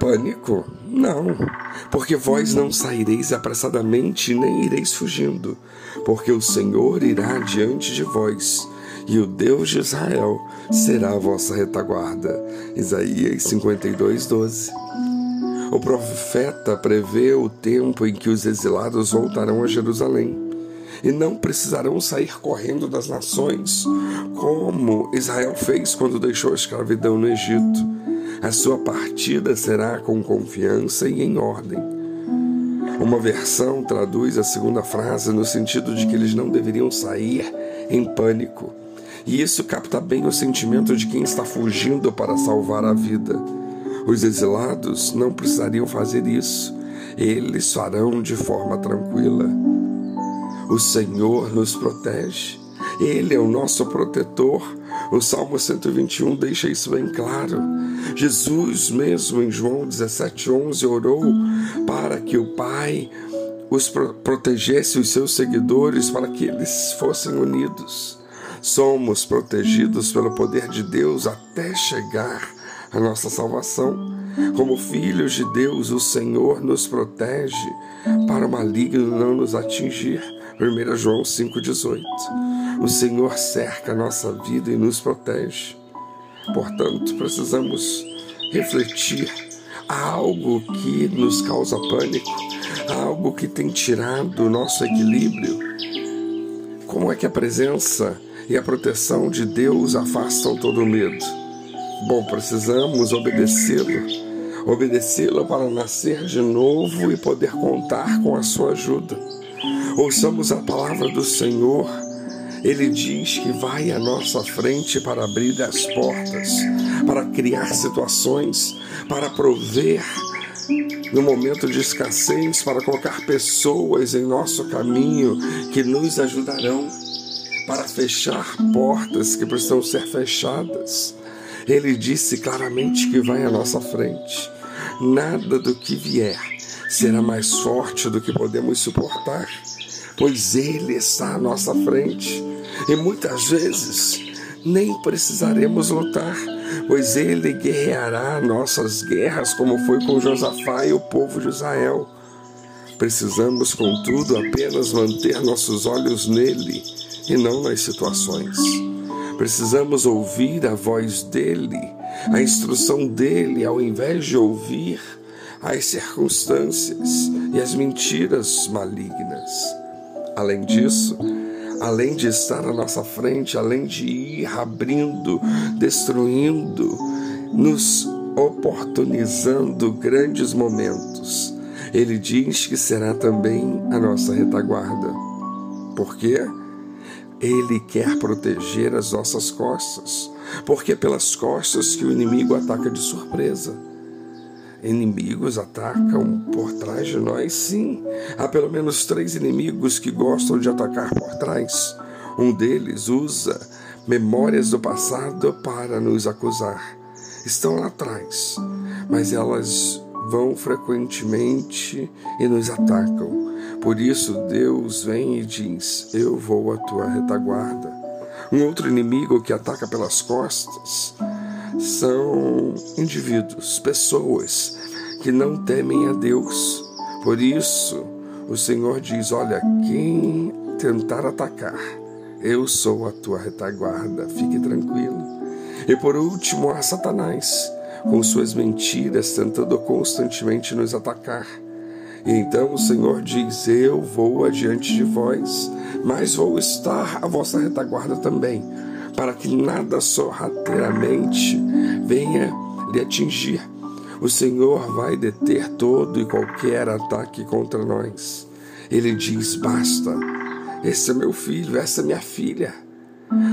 Pânico? Não, porque vós não saireis apressadamente, nem ireis fugindo, porque o Senhor irá diante de vós, e o Deus de Israel será a vossa retaguarda. Isaías 52, 12. O profeta prevê o tempo em que os exilados voltarão a Jerusalém e não precisarão sair correndo das nações, como Israel fez quando deixou a escravidão no Egito. A sua partida será com confiança e em ordem. Uma versão traduz a segunda frase no sentido de que eles não deveriam sair em pânico. E isso capta bem o sentimento de quem está fugindo para salvar a vida. Os exilados não precisariam fazer isso, eles farão de forma tranquila. O Senhor nos protege, Ele é o nosso protetor. O Salmo 121 deixa isso bem claro. Jesus, mesmo em João 17,11, orou para que o Pai os protegesse os seus seguidores, para que eles fossem unidos. Somos protegidos pelo poder de Deus até chegar a nossa salvação. Como filhos de Deus, o Senhor nos protege para o maligno não nos atingir. 1 João 5,18. O Senhor cerca a nossa vida e nos protege. Portanto, precisamos refletir. Há algo que nos causa pânico, há algo que tem tirado o nosso equilíbrio. Como é que a presença e a proteção de Deus afastam todo medo? Bom, precisamos obedecê-lo, obedecê-lo para nascer de novo e poder contar com a sua ajuda. Ouçamos a palavra do Senhor. Ele diz que vai à nossa frente para abrir as portas, para criar situações, para prover no momento de escassez, para colocar pessoas em nosso caminho que nos ajudarão, para fechar portas que precisam ser fechadas ele disse claramente que vai à nossa frente. Nada do que vier será mais forte do que podemos suportar, pois Ele está à nossa frente. E muitas vezes nem precisaremos lutar, pois Ele guerreará nossas guerras, como foi com Josafá e o povo de Israel. Precisamos, contudo, apenas manter nossos olhos nele e não nas situações. Precisamos ouvir a voz dele, a instrução dele, ao invés de ouvir as circunstâncias e as mentiras malignas. Além disso, além de estar à nossa frente, além de ir abrindo, destruindo, nos oportunizando grandes momentos, ele diz que será também a nossa retaguarda. Por quê? Ele quer proteger as nossas costas, porque é pelas costas que o inimigo ataca de surpresa. Inimigos atacam por trás de nós, sim. Há pelo menos três inimigos que gostam de atacar por trás. Um deles usa memórias do passado para nos acusar. Estão lá atrás, mas elas vão frequentemente e nos atacam. Por isso Deus vem e diz: Eu vou à tua retaguarda. Um outro inimigo que ataca pelas costas são indivíduos, pessoas que não temem a Deus. Por isso, o Senhor diz: Olha, quem tentar atacar, eu sou a tua retaguarda, fique tranquilo. E por último, há Satanás, com suas mentiras, tentando constantemente nos atacar. E então o Senhor diz: Eu vou adiante de vós, mas vou estar à vossa retaguarda também, para que nada sorrateiramente venha lhe atingir. O Senhor vai deter todo e qualquer ataque contra nós. Ele diz: Basta, esse é meu filho, essa é minha filha.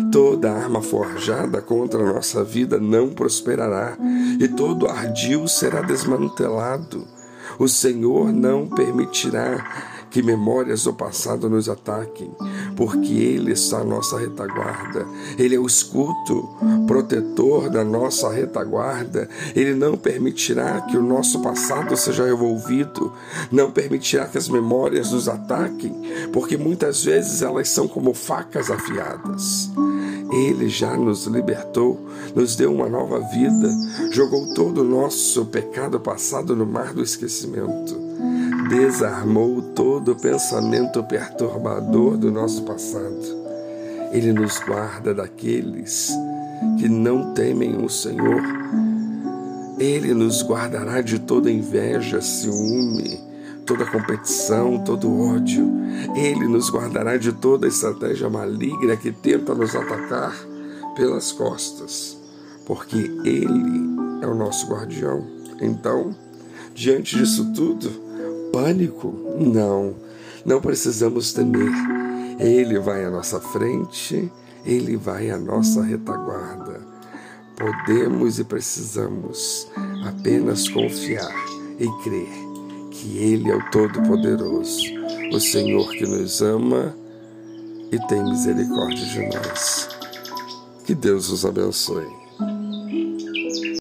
Toda arma forjada contra a nossa vida não prosperará, e todo ardil será desmantelado. O Senhor não permitirá que memórias do passado nos ataquem, porque Ele está à nossa retaguarda. Ele é o escudo, protetor da nossa retaguarda. Ele não permitirá que o nosso passado seja revolvido, não permitirá que as memórias nos ataquem, porque muitas vezes elas são como facas afiadas. Ele já nos libertou, nos deu uma nova vida, jogou todo o nosso pecado passado no mar do esquecimento, desarmou todo o pensamento perturbador do nosso passado. Ele nos guarda daqueles que não temem o Senhor. Ele nos guardará de toda inveja, ciúme, toda competição, todo ódio. Ele nos guardará de toda estratégia maligna que tenta nos atacar pelas costas, porque Ele é o nosso guardião. Então, diante disso tudo, pânico? Não, não precisamos temer. Ele vai à nossa frente, ele vai à nossa retaguarda. Podemos e precisamos apenas confiar e crer que Ele é o Todo-Poderoso, o Senhor que nos ama e tem misericórdia de nós. Que Deus os abençoe.